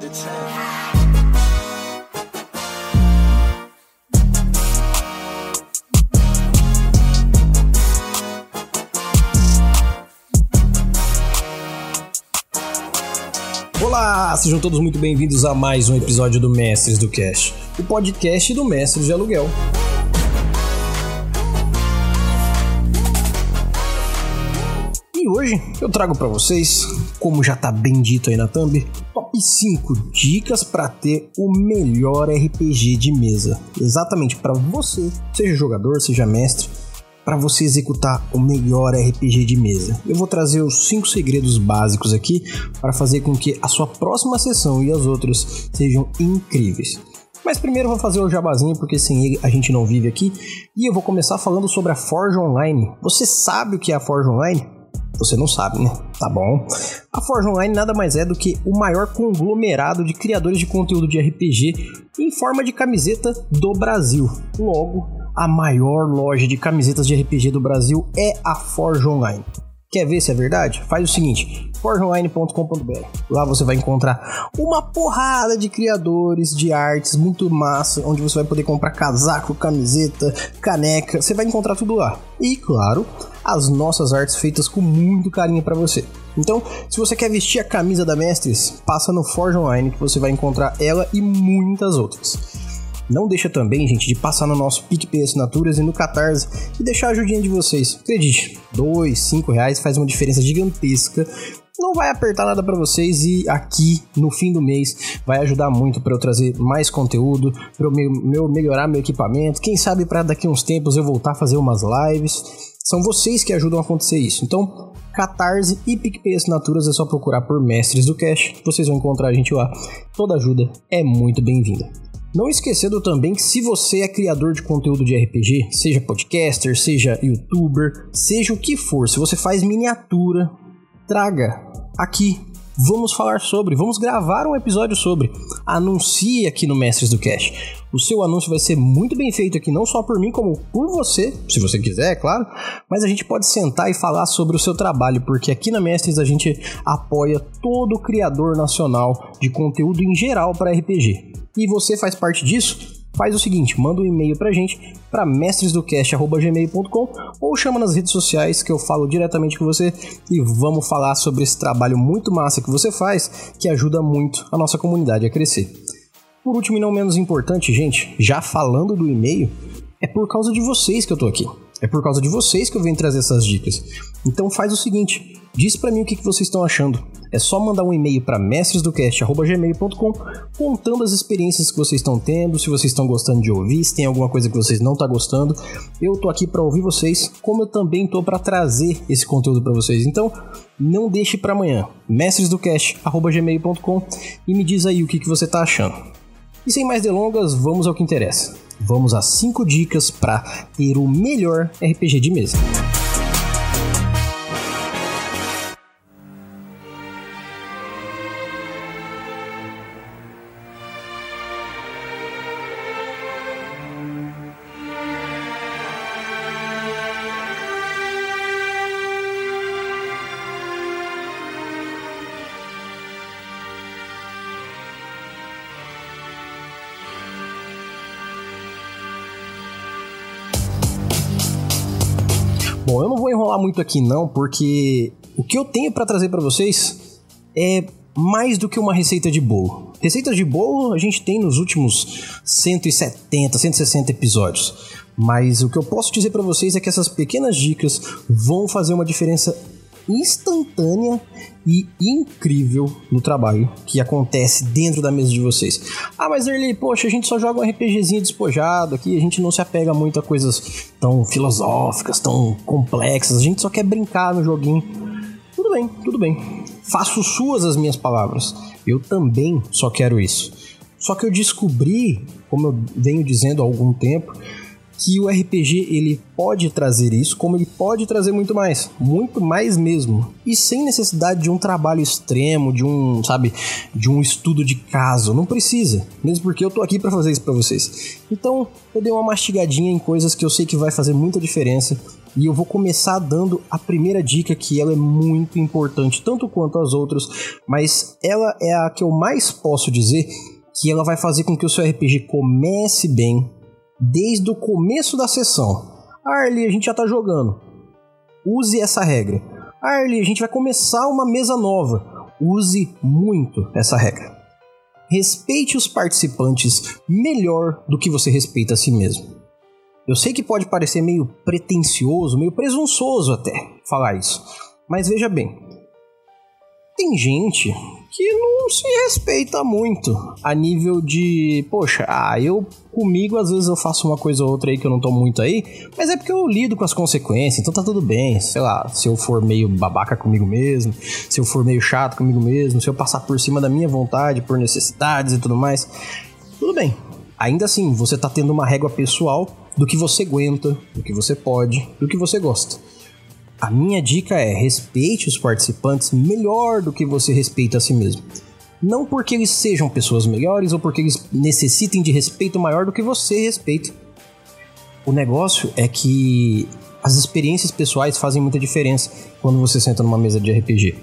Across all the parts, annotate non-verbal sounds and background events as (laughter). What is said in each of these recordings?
to 10. Olá, sejam todos muito bem-vindos a mais um episódio do Mestres do Cash, o podcast do Mestres de Aluguel. E hoje eu trago para vocês, como já tá bem dito aí na thumb, top 5 dicas para ter o melhor RPG de mesa. Exatamente para você, seja jogador, seja mestre, para você executar o melhor RPG de mesa. Eu vou trazer os 5 segredos básicos aqui para fazer com que a sua próxima sessão e as outras sejam incríveis. Mas primeiro eu vou fazer o jabazinho, porque sem ele a gente não vive aqui. E eu vou começar falando sobre a Forge Online. Você sabe o que é a Forge Online? Você não sabe, né? Tá bom. A Forge Online nada mais é do que o maior conglomerado de criadores de conteúdo de RPG em forma de camiseta do Brasil. Logo, a maior loja de camisetas de RPG do Brasil é a Forge Online. Quer ver se é verdade? Faz o seguinte, forgeonline.com.br. Lá você vai encontrar uma porrada de criadores de artes muito massa, onde você vai poder comprar casaco, camiseta, caneca, você vai encontrar tudo lá. E claro, as nossas artes feitas com muito carinho para você. Então, se você quer vestir a camisa da Mestres, passa no Forge Online que você vai encontrar ela e muitas outras. Não deixa também, gente, de passar no nosso PicPay Assinaturas e no Catarse e deixar a ajudinha de vocês. Acredite, dois, cinco reais faz uma diferença gigantesca. Não vai apertar nada para vocês e aqui no fim do mês vai ajudar muito para eu trazer mais conteúdo, para eu meu, melhorar meu equipamento. Quem sabe para daqui uns tempos eu voltar a fazer umas lives. São vocês que ajudam a acontecer isso. Então, Catarse e PicPay Assinaturas é só procurar por Mestres do Cash. Vocês vão encontrar a gente lá. Toda ajuda é muito bem-vinda. Não esquecendo também que se você é criador de conteúdo de RPG, seja podcaster, seja youtuber, seja o que for, se você faz miniatura, traga aqui. Vamos falar sobre, vamos gravar um episódio sobre. Anuncie aqui no Mestres do Cash. O seu anúncio vai ser muito bem feito aqui, não só por mim, como por você, se você quiser, é claro. Mas a gente pode sentar e falar sobre o seu trabalho, porque aqui na Mestres a gente apoia todo criador nacional de conteúdo em geral para RPG. E você faz parte disso? Faz o seguinte, manda um e-mail pra gente para mestresdocast@gmail.com ou chama nas redes sociais que eu falo diretamente com você e vamos falar sobre esse trabalho muito massa que você faz, que ajuda muito a nossa comunidade a crescer. Por último e não menos importante, gente, já falando do e-mail, é por causa de vocês que eu tô aqui. É por causa de vocês que eu venho trazer essas dicas. Então faz o seguinte, diz para mim o que, vocês estão achando. É só mandar um e-mail para mestresdocast@gmail.com contando as experiências que vocês estão tendo, se vocês estão gostando de ouvir, se tem alguma coisa que vocês não estão tá gostando. Eu tô aqui para ouvir vocês, como eu também tô para trazer esse conteúdo para vocês. Então, não deixe para amanhã. mestresdocast@gmail.com e me diz aí o que, que você tá achando. E sem mais delongas, vamos ao que interessa. Vamos às 5 dicas para ter o melhor RPG de mesa. Muito aqui não, porque o que eu tenho para trazer para vocês é mais do que uma receita de bolo. Receitas de bolo a gente tem nos últimos 170, 160 episódios. Mas o que eu posso dizer para vocês é que essas pequenas dicas vão fazer uma diferença instantânea e incrível no trabalho que acontece dentro da mesa de vocês. Ah, mas Erli, poxa, a gente só joga um RPGzinho despojado aqui, a gente não se apega muito a coisas tão filosóficas, tão complexas, a gente só quer brincar no joguinho. Tudo bem, tudo bem. Faço suas as minhas palavras. Eu também só quero isso. Só que eu descobri, como eu venho dizendo há algum tempo, que o RPG ele pode trazer isso, como ele pode trazer muito mais, muito mais mesmo, e sem necessidade de um trabalho extremo, de um, sabe, de um estudo de caso, não precisa, mesmo porque eu tô aqui para fazer isso para vocês. Então, eu dei uma mastigadinha em coisas que eu sei que vai fazer muita diferença E eu vou começar dando a primeira dica que ela é muito importante, tanto quanto as outras, mas ela é a que eu mais posso dizer que ela vai fazer com que o seu RPG comece bem desde o começo da sessão. Arlie, a gente já tá jogando. Use essa regra. Arlie, a gente vai começar uma mesa nova. Use muito essa regra. Respeite os participantes melhor do que você respeita a si mesmo. Eu sei que pode parecer meio pretensioso, meio presunçoso até falar isso, mas veja bem, tem gente que não se respeita muito a nível de, poxa, ah, eu comigo às vezes eu faço uma coisa ou outra aí que eu não tô muito aí, mas é porque eu lido com as consequências, então tá tudo bem. Sei lá, se eu for meio babaca comigo mesmo, se eu for meio chato comigo mesmo, se eu passar por cima da minha vontade, por necessidades e tudo mais, tudo bem. Ainda assim, você tá tendo uma régua pessoal do que você aguenta, do que você pode, do que você gosta. A minha dica é respeite os participantes melhor do que você respeita a si mesmo. Não porque eles sejam pessoas melhores ou porque eles necessitem de respeito maior do que você respeita. O negócio é que as experiências pessoais fazem muita diferença quando você senta numa mesa de RPG.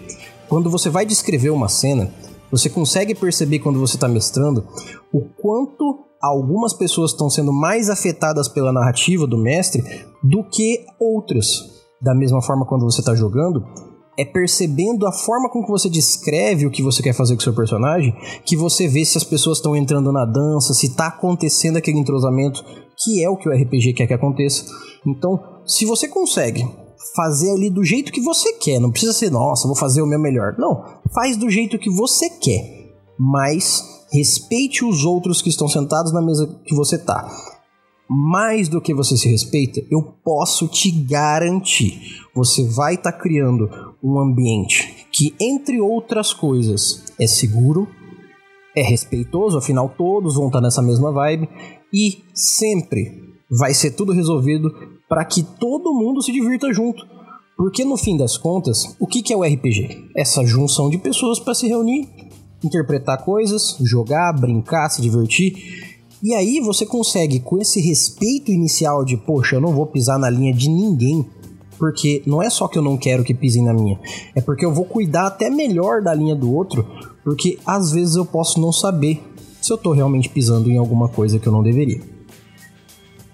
Quando você vai descrever uma cena, você consegue perceber quando você está mestrando o quanto algumas pessoas estão sendo mais afetadas pela narrativa do mestre do que outras da mesma forma quando você está jogando, é percebendo a forma com que você descreve o que você quer fazer com o seu personagem, que você vê se as pessoas estão entrando na dança, se está acontecendo aquele entrosamento, que é o que o RPG quer que aconteça. Então, se você consegue fazer ali do jeito que você quer, não precisa ser, nossa, vou fazer o meu melhor. Não, faz do jeito que você quer, mas respeite os outros que estão sentados na mesa que você está mais do que você se respeita, eu posso te garantir, você vai estar tá criando um ambiente que, entre outras coisas, é seguro, é respeitoso, afinal todos vão estar tá nessa mesma vibe e sempre vai ser tudo resolvido para que todo mundo se divirta junto. Porque no fim das contas, o que é o RPG? Essa junção de pessoas para se reunir, interpretar coisas, jogar, brincar, se divertir e aí você consegue, com esse respeito inicial de, poxa, eu não vou pisar na linha de ninguém, porque não é só que eu não quero que pisem na minha, é porque eu vou cuidar até melhor da linha do outro, porque às vezes eu posso não saber se eu tô realmente pisando em alguma coisa que eu não deveria.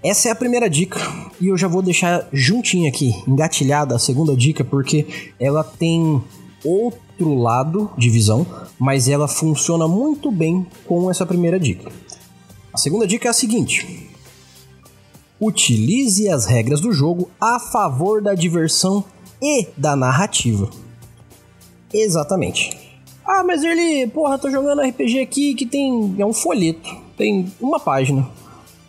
Essa é a primeira dica, e eu já vou deixar juntinho aqui, engatilhada a segunda dica, porque ela tem outro lado de visão, mas ela funciona muito bem com essa primeira dica. A segunda dica é a seguinte: utilize as regras do jogo a favor da diversão e da narrativa. Exatamente. Ah, mas ele, porra, tô jogando RPG aqui que tem. É um folheto, tem uma página.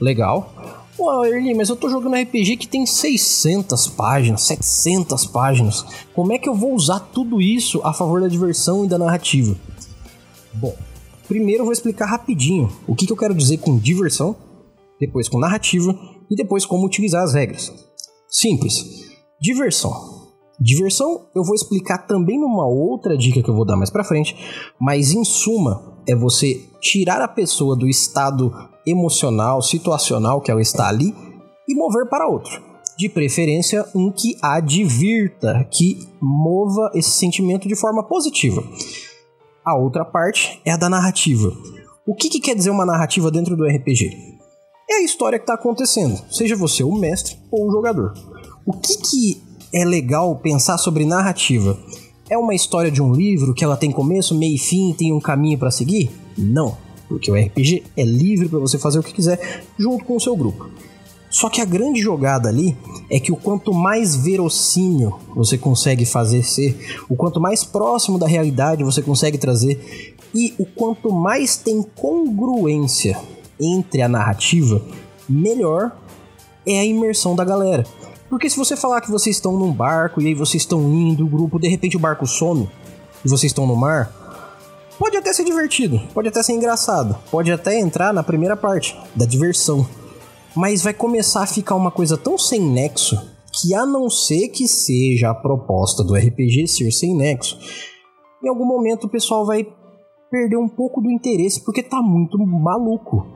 Legal. Pô, Erli, mas eu tô jogando RPG que tem 600 páginas, 700 páginas. Como é que eu vou usar tudo isso a favor da diversão e da narrativa? Bom, Primeiro eu vou explicar rapidinho o que, que eu quero dizer com diversão, depois com narrativa e depois como utilizar as regras. Simples. Diversão. Diversão eu vou explicar também numa outra dica que eu vou dar mais para frente, mas em suma é você tirar a pessoa do estado emocional, situacional que ela está ali e mover para outro. De preferência um que a divirta, que mova esse sentimento de forma positiva. A outra parte é a da narrativa. O que, que quer dizer uma narrativa dentro do RPG? É a história que está acontecendo, seja você o mestre ou o jogador. O que, que é legal pensar sobre narrativa? É uma história de um livro que ela tem começo, meio e fim, tem um caminho para seguir? Não, porque o RPG é livre para você fazer o que quiser junto com o seu grupo. Só que a grande jogada ali é que o quanto mais verossímil você consegue fazer ser, o quanto mais próximo da realidade você consegue trazer e o quanto mais tem congruência entre a narrativa, melhor é a imersão da galera. Porque se você falar que vocês estão num barco e aí vocês estão indo, o grupo, de repente o barco some e vocês estão no mar, pode até ser divertido, pode até ser engraçado, pode até entrar na primeira parte da diversão mas vai começar a ficar uma coisa tão sem nexo que, a não ser que seja a proposta do RPG ser sem nexo, em algum momento o pessoal vai perder um pouco do interesse porque tá muito maluco.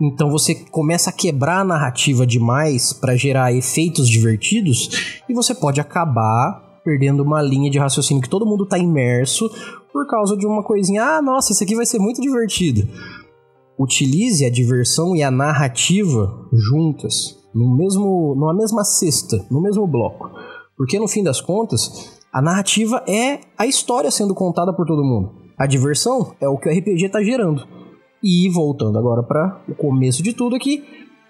Então você começa a quebrar a narrativa demais para gerar efeitos divertidos e você pode acabar perdendo uma linha de raciocínio que todo mundo tá imerso por causa de uma coisinha. Ah, nossa, isso aqui vai ser muito divertido. Utilize a diversão e a narrativa juntas, no mesmo, numa mesma cesta, no mesmo bloco. Porque no fim das contas, a narrativa é a história sendo contada por todo mundo. A diversão é o que o RPG está gerando. E voltando agora para o começo de tudo aqui,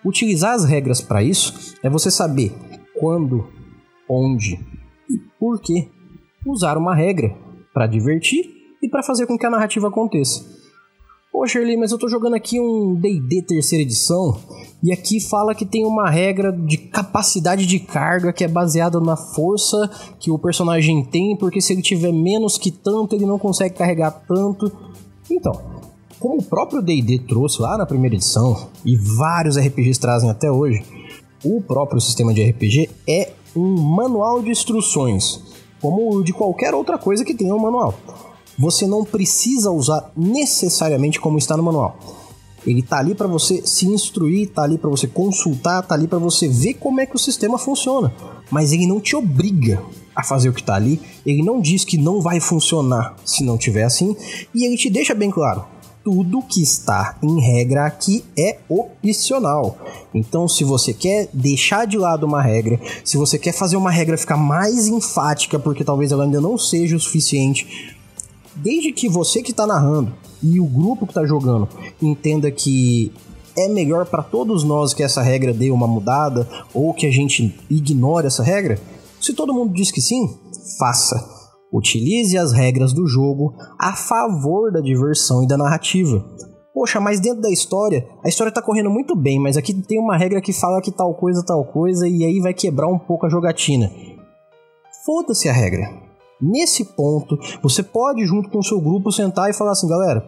utilizar as regras para isso é você saber quando, onde e por que usar uma regra para divertir e para fazer com que a narrativa aconteça. Poxa, Shirley, mas eu tô jogando aqui um D&D terceira edição e aqui fala que tem uma regra de capacidade de carga que é baseada na força que o personagem tem, porque se ele tiver menos que tanto, ele não consegue carregar tanto. Então, como o próprio D&D trouxe lá na primeira edição e vários RPGs trazem até hoje, o próprio sistema de RPG é um manual de instruções, como o de qualquer outra coisa que tenha um manual você não precisa usar necessariamente como está no manual. Ele tá ali para você se instruir, tá ali para você consultar, tá ali para você ver como é que o sistema funciona. Mas ele não te obriga a fazer o que tá ali, ele não diz que não vai funcionar se não tiver assim, e ele te deixa bem claro: tudo que está em regra aqui é opcional. Então, se você quer deixar de lado uma regra, se você quer fazer uma regra ficar mais enfática, porque talvez ela ainda não seja o suficiente, desde que você que está narrando e o grupo que está jogando entenda que é melhor para todos nós que essa regra dê uma mudada ou que a gente ignore essa regra, se todo mundo diz que sim, faça. Utilize as regras do jogo a favor da diversão e da narrativa. Poxa, mas dentro da história, a história tá correndo muito bem, mas aqui tem uma regra que fala que tal coisa, tal coisa, e aí vai quebrar um pouco a jogatina. Foda-se a regra. Nesse ponto, você pode, junto com o seu grupo, sentar e falar assim, galera,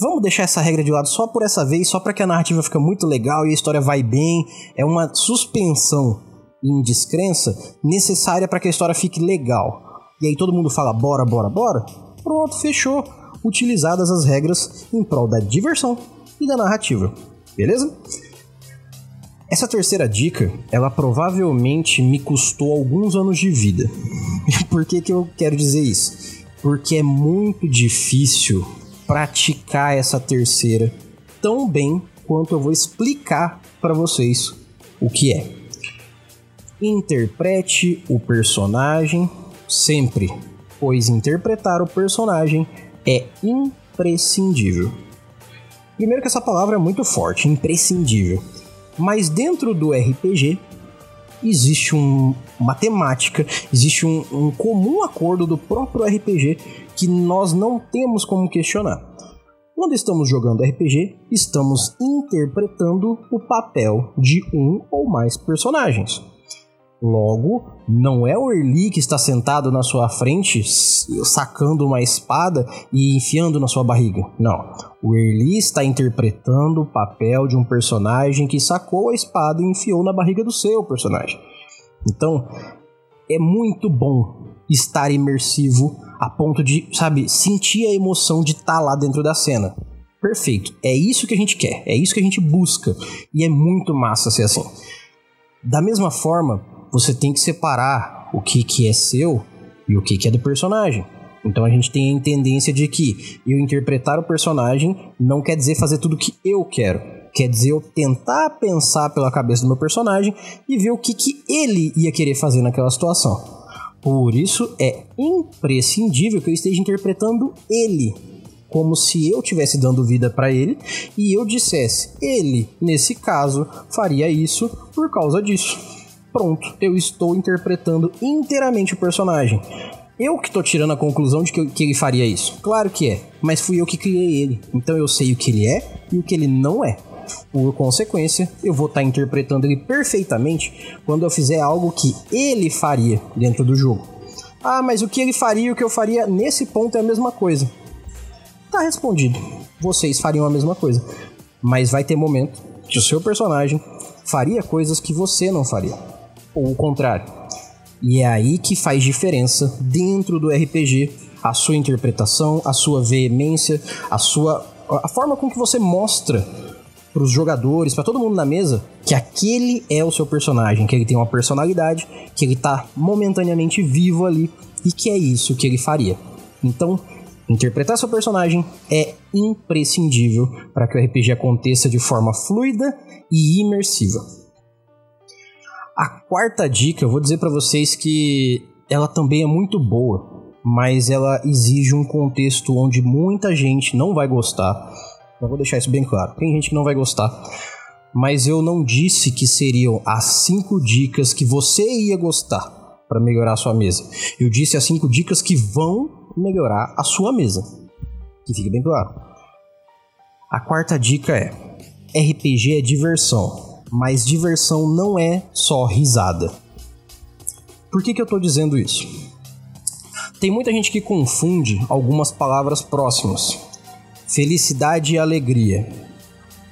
vamos deixar essa regra de lado só por essa vez, só para que a narrativa fique muito legal e a história vai bem. É uma suspensão em descrença necessária para que a história fique legal. E aí todo mundo fala, bora, bora, bora. Pronto, fechou. Utilizadas as regras em prol da diversão e da narrativa. Beleza? Essa terceira dica, ela provavelmente me custou alguns anos de vida. (laughs) Por que, que eu quero dizer isso? Porque é muito difícil praticar essa terceira tão bem quanto eu vou explicar para vocês o que é. Interprete o personagem sempre, pois interpretar o personagem é imprescindível. Primeiro que essa palavra é muito forte, imprescindível. Mas dentro do RPG existe um, uma temática, existe um, um comum acordo do próprio RPG que nós não temos como questionar. Quando estamos jogando RPG, estamos interpretando o papel de um ou mais personagens. Logo, não é o Erli que está sentado na sua frente, sacando uma espada e enfiando na sua barriga. Não. O Erli está interpretando o papel de um personagem que sacou a espada e enfiou na barriga do seu personagem. Então, é muito bom estar imersivo a ponto de, sabe, sentir a emoção de estar tá lá dentro da cena. Perfeito. É isso que a gente quer, é isso que a gente busca. E é muito massa ser assim. Da mesma forma, você tem que separar o que, que é seu e o que, que é do personagem. Então a gente tem a tendência de que eu interpretar o personagem não quer dizer fazer tudo que eu quero. Quer dizer eu tentar pensar pela cabeça do meu personagem e ver o que, que ele ia querer fazer naquela situação. Por isso é imprescindível que eu esteja interpretando ele, como se eu estivesse dando vida para ele e eu dissesse, ele, nesse caso, faria isso por causa disso pronto, eu estou interpretando inteiramente o personagem. Eu que tô tirando a conclusão de que, que, ele faria isso. Claro que é, mas fui eu que criei ele. Então eu sei o que ele é e o que ele não é. Por consequência, eu vou estar tá interpretando ele perfeitamente quando eu fizer algo que ele faria dentro do jogo. Ah, mas o que ele faria e o que eu faria nesse ponto é a mesma coisa. Tá respondido. Vocês fariam a mesma coisa. Mas vai ter momento que o seu personagem faria coisas que você não faria ou o contrário. E é aí que faz diferença dentro do RPG a sua interpretação, a sua veemência, a sua a forma com que você mostra pros jogadores, para todo mundo na mesa, que aquele é o seu personagem, que ele tem uma personalidade, que ele tá momentaneamente vivo ali e que é isso que ele faria. Então, interpretar seu personagem é imprescindível para que o RPG aconteça de forma fluida e imersiva. A quarta dica, eu vou dizer para vocês que ela também é muito boa, mas ela exige um contexto onde muita gente não vai gostar eu vou deixar isso bem claro. Tem gente que não vai gostar. Mas eu não disse que seriam as cinco dicas que você ia gostar para melhorar a sua mesa. Eu disse as cinco dicas que vão melhorar a sua mesa. Que fique bem claro. A quarta dica é: RPG é diversão, mas diversão não é só risada. Por que, que eu estou dizendo isso? Tem muita gente que confunde algumas palavras próximas felicidade e alegria.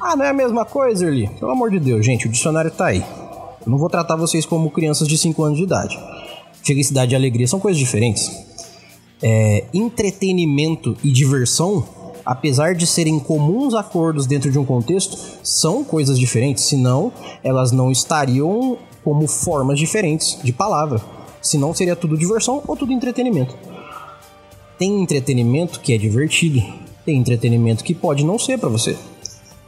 Ah, não é a mesma coisa, Erli? Pelo amor de Deus, gente, o dicionário tá aí. Eu não vou tratar vocês como crianças de 5 anos de idade. Felicidade e alegria são coisas diferentes. É, entretenimento e diversão, apesar de serem comuns acordos dentro de um contexto, são coisas diferentes, senão elas não estariam como formas diferentes de palavra. Senão seria tudo diversão ou tudo entretenimento. Tem entretenimento que é divertido, tem entretenimento que pode não ser para você.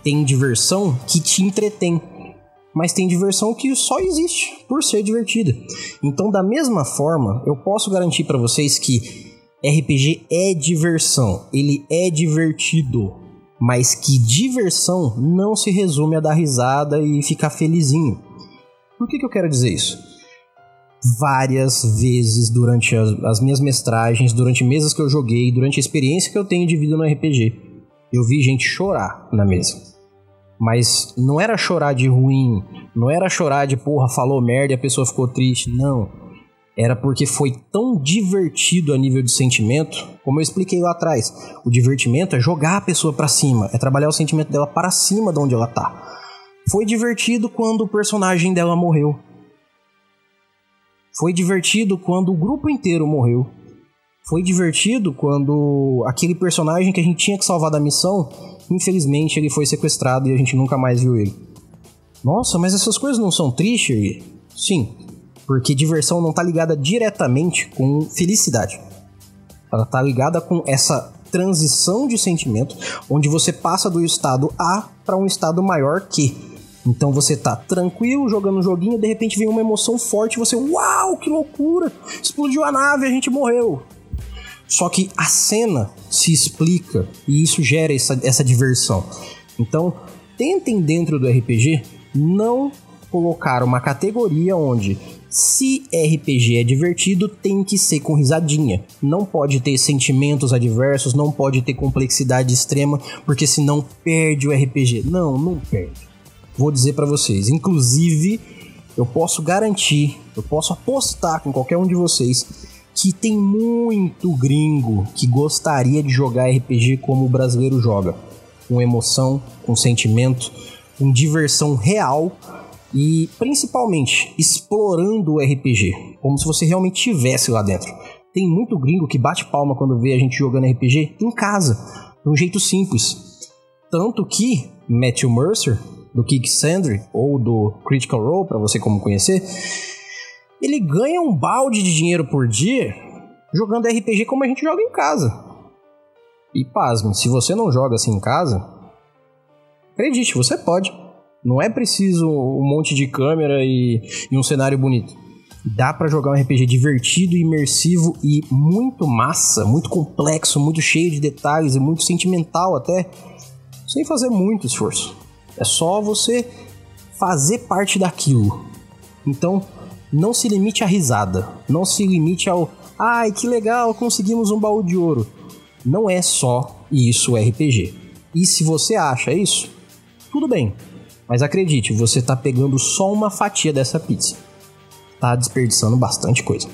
Tem diversão que te entretém, mas tem diversão que só existe por ser divertida. Então, da mesma forma, eu posso garantir para vocês que RPG é diversão, ele é divertido, mas que diversão não se resume a dar risada e ficar felizinho. Por que, que eu quero dizer isso? várias vezes durante as, as, minhas mestragens, durante mesas que eu joguei, durante a experiência que eu tenho de vida no RPG. Eu vi gente chorar na mesa. Mas não era chorar de ruim, não era chorar de porra, falou merda e a pessoa ficou triste, não. Era porque foi tão divertido a nível de sentimento, como eu expliquei lá atrás. O divertimento é jogar a pessoa para cima, é trabalhar o sentimento dela para cima de onde ela tá. Foi divertido quando o personagem dela morreu. Foi divertido quando o grupo inteiro morreu. Foi divertido quando aquele personagem que a gente tinha que salvar da missão, infelizmente ele foi sequestrado e a gente nunca mais viu ele. Nossa, mas essas coisas não são tristes? Sim, porque diversão não está ligada diretamente com felicidade. Ela está ligada com essa transição de sentimento, onde você passa do estado A para um estado maior que. Então você tá tranquilo jogando um joguinho, de repente vem uma emoção forte, você, uau, que loucura! Explodiu a nave, a gente morreu. Só que a cena se explica e isso gera essa, essa diversão. Então, tentem dentro do RPG não colocar uma categoria onde se RPG é divertido, tem que ser com risadinha. Não pode ter sentimentos adversos, não pode ter complexidade extrema, porque senão perde o RPG. Não, não perde vou dizer para vocês. Inclusive, eu posso garantir, eu posso apostar com qualquer um de vocês que tem muito gringo que gostaria de jogar RPG como o brasileiro joga, com emoção, com sentimento, com diversão real e principalmente explorando o RPG, como se você realmente estivesse lá dentro. Tem muito gringo que bate palma quando vê a gente jogando RPG em casa, de um jeito simples. Tanto que Matthew Mercer, do Kicksandry ou do Critical Role, para você como conhecer, ele ganha um balde de dinheiro por dia jogando RPG como a gente joga em casa. E pasme, se você não joga assim em casa, acredite, você pode. Não é preciso um monte de câmera e, e um cenário bonito. Dá para jogar um RPG divertido, imersivo e muito massa, muito complexo, muito cheio de detalhes e muito sentimental até, sem fazer muito esforço. É só você fazer parte daquilo. Então, não se limite à risada. Não se limite ao ai que legal, conseguimos um baú de ouro. Não é só isso o RPG. E se você acha isso, tudo bem. Mas acredite, você está pegando só uma fatia dessa pizza. Tá desperdiçando bastante coisa.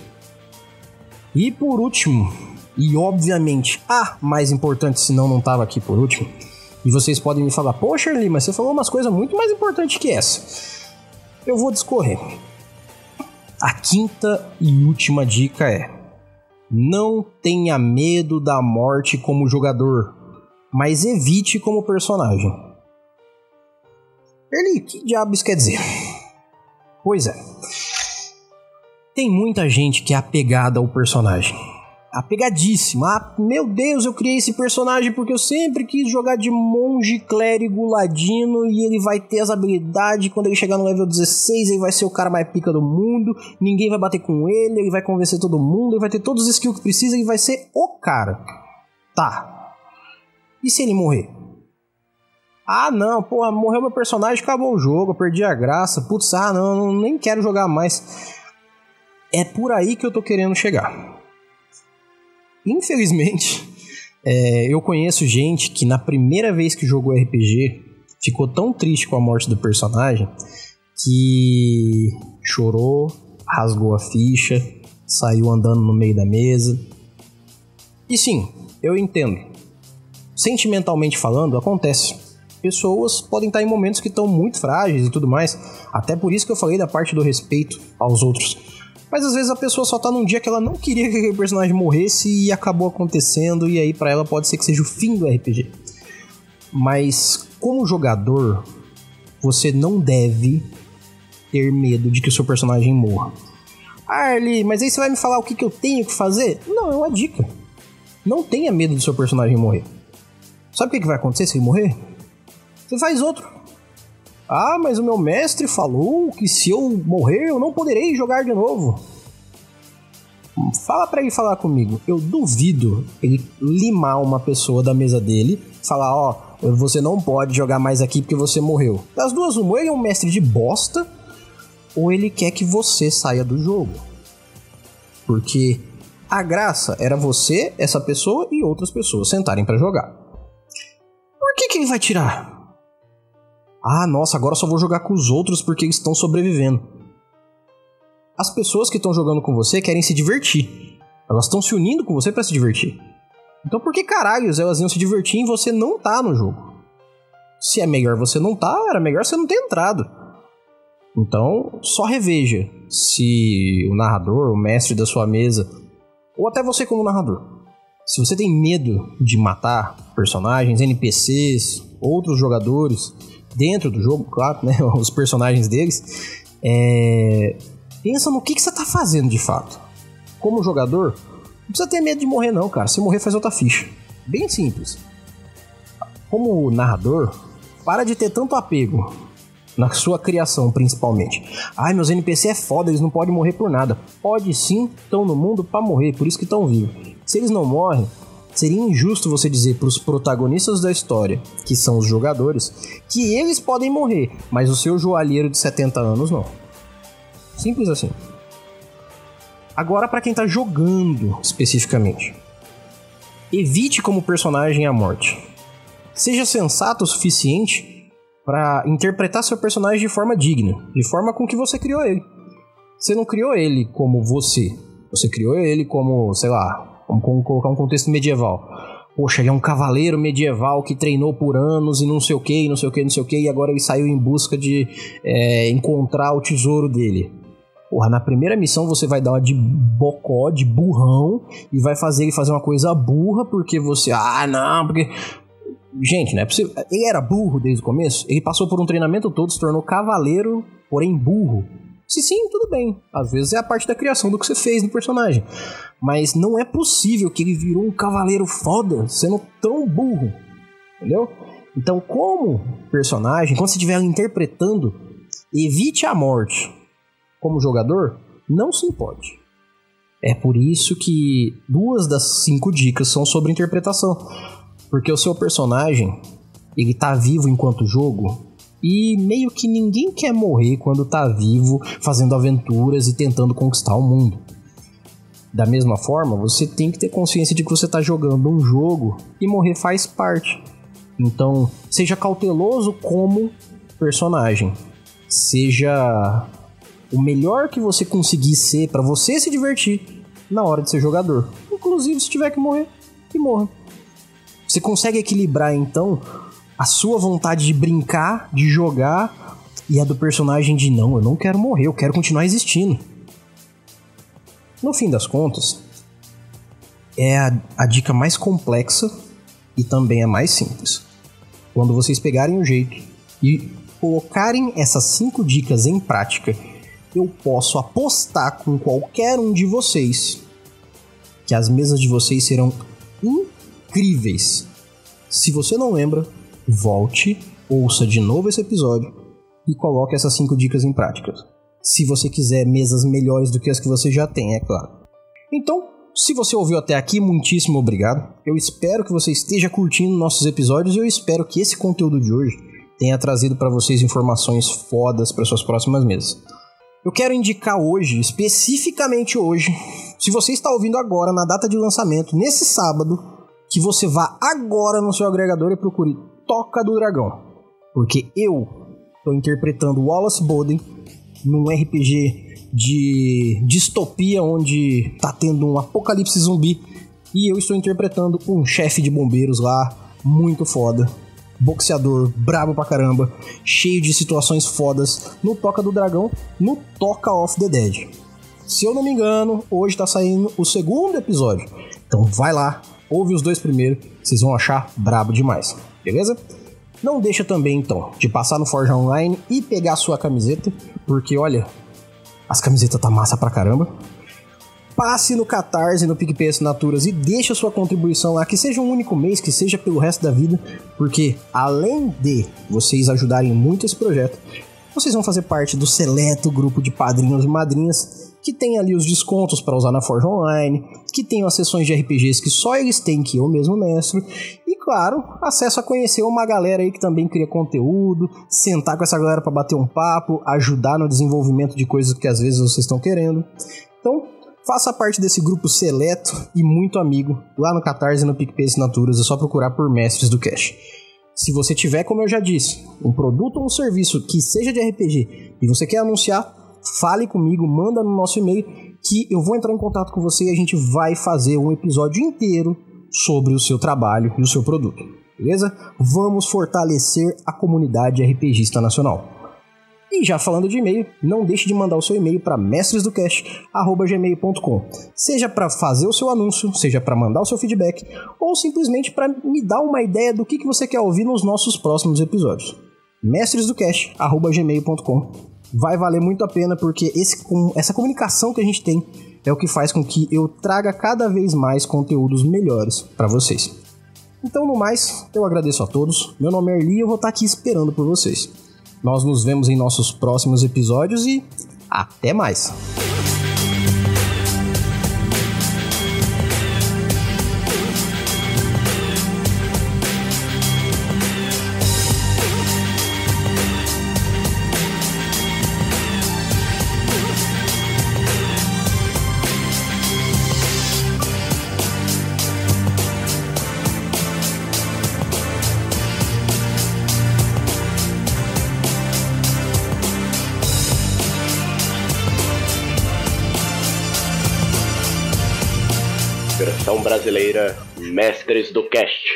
E por último, e obviamente a mais importante, se não estava aqui por último, e vocês podem me falar, poxa, Shirley, mas você falou umas coisas muito mais importantes que essa. Eu vou discorrer. A quinta e última dica é: não tenha medo da morte como jogador, mas evite como personagem. Ele, que diabos quer dizer? Pois é. Tem muita gente que é apegada ao personagem. Apegadíssima. Ah, meu Deus, eu criei esse personagem porque eu sempre quis jogar de monge, clérigo, ladino e ele vai ter as habilidades. Quando ele chegar no level 16, ele vai ser o cara mais pica do mundo. Ninguém vai bater com ele, ele vai convencer todo mundo, ele vai ter todos os skills que precisa e vai ser o cara. Tá. E se ele morrer? Ah, não, porra, morreu meu personagem, acabou o jogo, perdi a graça. Putz, ah, não, nem quero jogar mais. É por aí que eu tô querendo chegar. Infelizmente, (laughs) é, eu conheço gente que na primeira vez que jogou RPG ficou tão triste com a morte do personagem que chorou, rasgou a ficha, saiu andando no meio da mesa. E sim, eu entendo. Sentimentalmente falando, acontece. Pessoas podem estar em momentos que estão muito frágeis e tudo mais. Até por isso que eu falei da parte do respeito aos outros. Mas às vezes a pessoa só tá num dia que ela não queria que aquele personagem morresse e acabou acontecendo, e aí para ela pode ser que seja o fim do RPG. Mas como jogador, você não deve ter medo de que o seu personagem morra. Arlie, mas aí você vai me falar o que, que eu tenho que fazer? Não, é uma dica. Não tenha medo do seu personagem morrer. Sabe o que, que vai acontecer se ele morrer? Você faz outro. Ah, mas o meu mestre falou que se eu morrer eu não poderei jogar de novo. Fala para ele falar comigo. Eu duvido ele limar uma pessoa da mesa dele, falar, ó, oh, você não pode jogar mais aqui porque você morreu. Das duas, uma, ele é um mestre de bosta, ou ele quer que você saia do jogo. Porque a graça era você, essa pessoa e outras pessoas sentarem para jogar. Por que, que ele vai tirar? Ah, nossa, agora só vou jogar com os outros porque eles estão sobrevivendo. As pessoas que estão jogando com você querem se divertir. Elas estão se unindo com você para se divertir. Então por que caralhos elas iam se divertir e você não tá no jogo? Se é melhor você não tá, era melhor você não ter entrado. Então, só reveja se o narrador, o mestre da sua mesa, ou até você como narrador, se você tem medo de matar personagens, NPCs, outros jogadores, dentro do jogo, claro, né? (laughs) Os personagens deles. É... Pensa no que, que você tá fazendo de fato. Como jogador, não precisa ter medo de morrer, não, cara. Se morrer, faz outra ficha. Bem simples. Como narrador, para de ter tanto apego na sua criação, principalmente. Ai, meus NPC é foda, eles não podem morrer por nada. Pode sim, estão no mundo para morrer, por isso que estão vivos. Se eles não morrem, seria injusto você dizer para os protagonistas da história, que são os jogadores, que eles podem morrer, mas o seu joalheiro de 70 anos não. Simples assim. Agora para quem tá jogando especificamente. Evite como personagem a morte. Seja sensato o suficiente para interpretar seu personagem de forma digna, de forma com que você criou ele. Você não criou ele como você. Você criou ele como, sei lá, Vamos colocar um contexto medieval. Poxa, ele é um cavaleiro medieval que treinou por anos e não sei o que, não sei o que, não sei o que, e agora ele saiu em busca de é, encontrar o tesouro dele. Porra, na primeira missão você vai dar uma de bocó, de burrão, e vai fazer ele fazer uma coisa burra porque você. Ah, não, porque. Gente, não é possível. Ele era burro desde o começo, ele passou por um treinamento todo, se tornou cavaleiro, porém burro. Se sim, tudo bem. Às vezes é a parte da criação do que você fez no personagem. Mas não é possível que ele virou um cavaleiro foda sendo tão burro. Entendeu? Então, como personagem, quando você estiver interpretando, evite a morte. Como jogador, não se importe. É por isso que duas das cinco dicas são sobre interpretação. Porque o seu personagem, ele tá vivo enquanto jogo, e meio que ninguém quer morrer quando tá vivo, fazendo aventuras e tentando conquistar o mundo. Da mesma forma, você tem que ter consciência de que você tá jogando um jogo e morrer faz parte. Então, seja cauteloso como personagem. Seja o melhor que você conseguir ser para você se divertir na hora de ser jogador. Inclusive, se tiver que morrer, que morra. Você consegue equilibrar então a sua vontade de brincar, de jogar, e a do personagem de não, eu não quero morrer, eu quero continuar existindo. No fim das contas, é a, a dica mais complexa e também a mais simples. Quando vocês pegarem o jeito e colocarem essas cinco dicas em prática, eu posso apostar com qualquer um de vocês que as mesas de vocês serão incríveis. Se você não lembra, volte, ouça de novo esse episódio e coloque essas cinco dicas em prática. Se você quiser mesas melhores do que as que você já tem, é claro. Então, se você ouviu até aqui, muitíssimo obrigado. Eu espero que você esteja curtindo nossos episódios e eu espero que esse conteúdo de hoje tenha trazido para vocês informações fodas para suas próximas mesas. Eu quero indicar hoje, especificamente hoje, se você está ouvindo agora na data de lançamento, nesse sábado, que você vá agora no seu agregador e procure Toca do Dragão. Porque eu estou interpretando Wallace Boden num RPG de distopia onde tá tendo um apocalipse zumbi e eu estou interpretando um chefe de bombeiros lá muito foda, boxeador, brabo pra caramba, cheio de situações fodas no Toca do Dragão, no Toca of the Dead. Se eu não me engano, hoje tá saindo o segundo episódio. Então vai lá, ouve os dois primeiro, vocês vão achar brabo demais, beleza? Não deixa também, então, de passar no Forja Online e pegar a sua camiseta, porque olha, as camisetas tá massa pra caramba. Passe no Catarse, no PicPay Assinaturas e deixe a sua contribuição lá, que seja um único mês, que seja pelo resto da vida, porque além de vocês ajudarem muito esse projeto, vocês vão fazer parte do seleto grupo de padrinhos e madrinhas que tem ali os descontos para usar na Forge Online, que tem as sessões de RPGs que só eles têm, que eu mesmo mestre, claro, acesso a conhecer uma galera aí que também cria conteúdo, sentar com essa galera para bater um papo, ajudar no desenvolvimento de coisas que às vezes vocês estão querendo. Então, faça parte desse grupo seleto e muito amigo lá no Catarse e no PicPay Assinaturas, é só procurar por Mestres do Cash. Se você tiver, como eu já disse, um produto ou um serviço que seja de RPG e você quer anunciar, fale comigo, manda no nosso e-mail que eu vou entrar em contato com você e a gente vai fazer um episódio inteiro sobre o seu trabalho e o seu produto. Beleza? Vamos fortalecer a comunidade RPGista nacional. E já falando de e-mail, não deixe de mandar o seu e-mail para mestresdocast@gmail.com. Seja para fazer o seu anúncio, seja para mandar o seu feedback ou simplesmente para me dar uma ideia do que, que você quer ouvir nos nossos próximos episódios. mestresdocast@gmail.com vai valer muito a pena porque esse, essa comunicação que a gente tem é o que faz com que eu traga cada vez mais conteúdos melhores para vocês. Então, no mais, eu agradeço a todos. Meu nome é Erli e eu vou estar aqui esperando por vocês. Nós nos vemos em nossos próximos episódios e até mais! Do Cast.